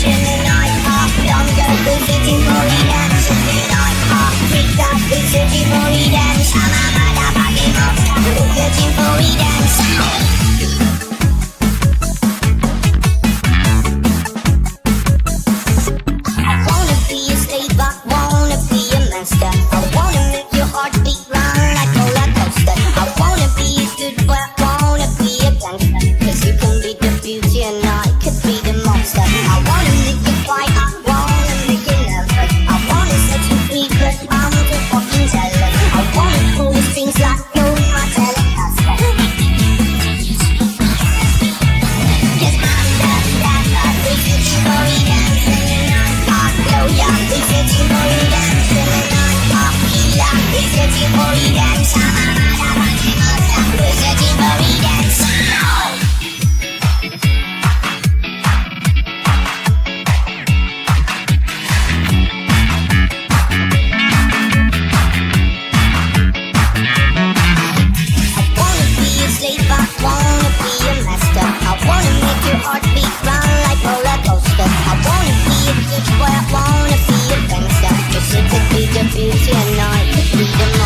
Searching for redemption, I'm